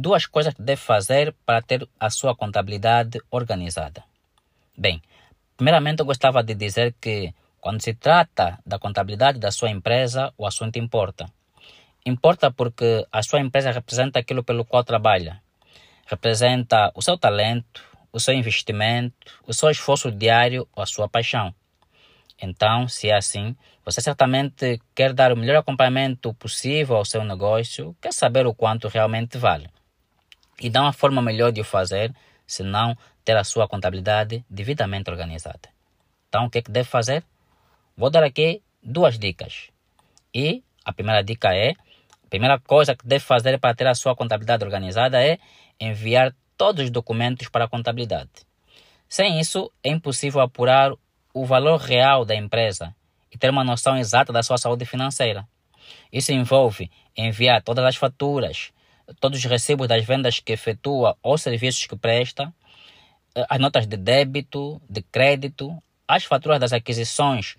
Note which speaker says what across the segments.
Speaker 1: duas coisas que deve fazer para ter a sua contabilidade organizada. Bem, primeiramente eu gostava de dizer que quando se trata da contabilidade da sua empresa, o assunto importa. Importa porque a sua empresa representa aquilo pelo qual trabalha. Representa o seu talento, o seu investimento, o seu esforço diário ou a sua paixão. Então, se é assim, você certamente quer dar o melhor acompanhamento possível ao seu negócio, quer saber o quanto realmente vale. E dá uma forma melhor de o fazer, se não ter a sua contabilidade devidamente organizada. Então, o que, é que deve fazer? Vou dar aqui duas dicas. E a primeira dica é: a primeira coisa que deve fazer para ter a sua contabilidade organizada é enviar todos os documentos para a contabilidade. Sem isso, é impossível apurar o valor real da empresa e ter uma noção exata da sua saúde financeira. Isso envolve enviar todas as faturas, todos os recibos das vendas que efetua ou serviços que presta, eh, as notas de débito, de crédito, as faturas das aquisições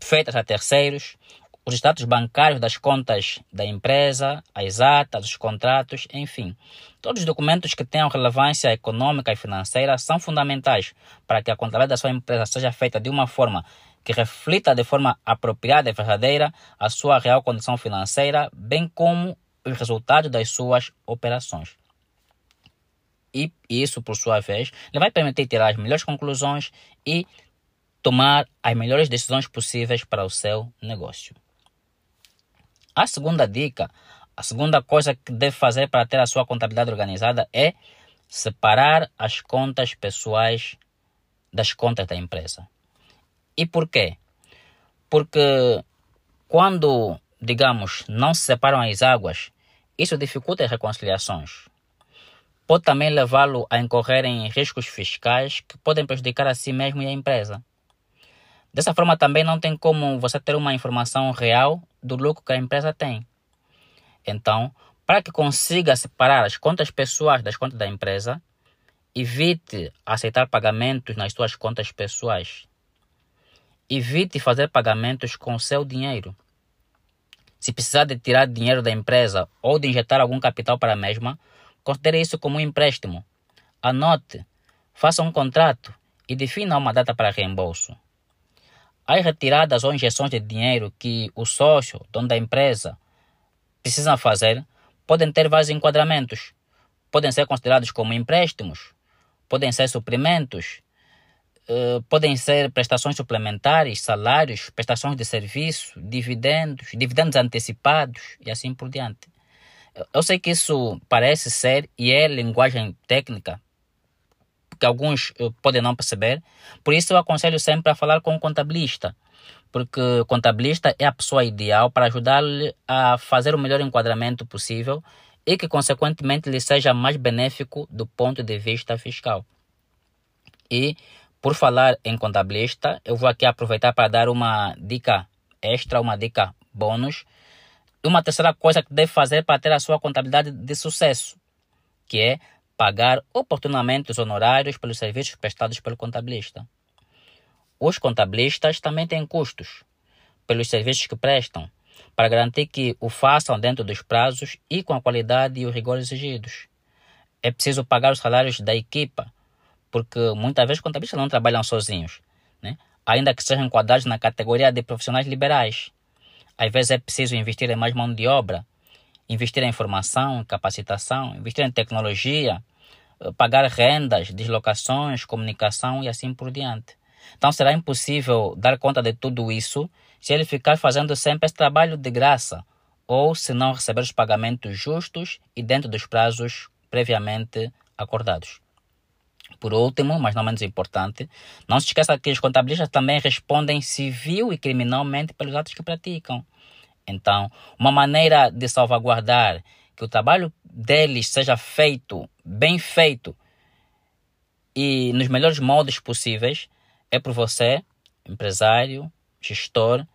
Speaker 1: feitas a terceiros, os status bancários das contas da empresa, as atas, os contratos, enfim. Todos os documentos que tenham relevância econômica e financeira são fundamentais para que a contabilidade da sua empresa seja feita de uma forma que reflita de forma apropriada e verdadeira a sua real condição financeira, bem como os resultados das suas operações. E isso, por sua vez, lhe vai permitir tirar as melhores conclusões e tomar as melhores decisões possíveis para o seu negócio. A segunda dica, a segunda coisa que deve fazer para ter a sua contabilidade organizada é separar as contas pessoais das contas da empresa. E por quê? Porque quando, digamos, não se separam as águas, isso dificulta as reconciliações. Pode também levá-lo a incorrer em riscos fiscais que podem prejudicar a si mesmo e a empresa. Dessa forma, também não tem como você ter uma informação real do lucro que a empresa tem. Então, para que consiga separar as contas pessoais das contas da empresa, evite aceitar pagamentos nas suas contas pessoais. Evite fazer pagamentos com seu dinheiro. Se precisar de tirar dinheiro da empresa ou de injetar algum capital para a mesma, considere isso como um empréstimo. Anote, faça um contrato e defina uma data para reembolso. As retiradas ou injeções de dinheiro que o sócio, dono da empresa, precisa fazer podem ter vários enquadramentos. Podem ser considerados como empréstimos, podem ser suprimentos, uh, podem ser prestações suplementares, salários, prestações de serviço, dividendos, dividendos antecipados e assim por diante. Eu sei que isso parece ser e é linguagem técnica, que alguns eh, podem não perceber. Por isso eu aconselho sempre a falar com o contabilista, porque o contabilista é a pessoa ideal para ajudar-lhe a fazer o melhor enquadramento possível e que consequentemente lhe seja mais benéfico do ponto de vista fiscal. E por falar em contabilista, eu vou aqui aproveitar para dar uma dica extra, uma dica bônus. Uma terceira coisa que deve fazer para ter a sua contabilidade de sucesso, que é pagar oportunamente os honorários pelos serviços prestados pelo contabilista. Os contabilistas também têm custos pelos serviços que prestam, para garantir que o façam dentro dos prazos e com a qualidade e o rigor exigidos. É preciso pagar os salários da equipa, porque muitas vezes contabilistas não trabalham sozinhos, né? ainda que sejam enquadrados na categoria de profissionais liberais. Às vezes é preciso investir em mais mão de obra, investir em formação, capacitação, investir em tecnologia, eh, pagar rendas, deslocações, comunicação e assim por diante. Então será impossível dar conta de tudo isso se ele ficar fazendo sempre esse trabalho de graça ou se não receber os pagamentos justos e dentro dos prazos previamente acordados. Por último, mas não menos importante, não se esqueça que os contabilistas também respondem civil e criminalmente pelos atos que praticam. Então, uma maneira de salvaguardar que o trabalho deles seja feito, bem feito e nos melhores modos possíveis, é por você, empresário, gestor,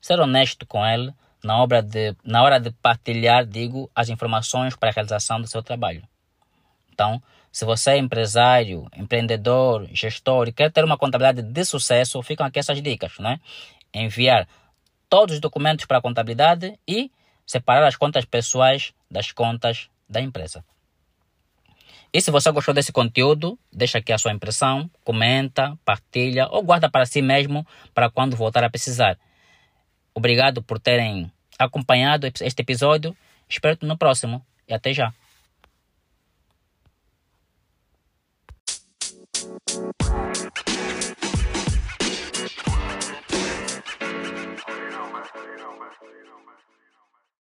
Speaker 1: ser honesto com ele na, obra de, na hora de partilhar, digo, as informações para a realização do seu trabalho. Então, se você é empresário, empreendedor, gestor e quer ter uma contabilidade de sucesso, ficam aqui essas dicas, né? Enviar todos os documentos para a contabilidade e separar as contas pessoais das contas da empresa. E se você gostou desse conteúdo, deixa aqui a sua impressão, comenta, partilha ou guarda para si mesmo para quando voltar a precisar. Obrigado por terem acompanhado este episódio. Espero no próximo e até já.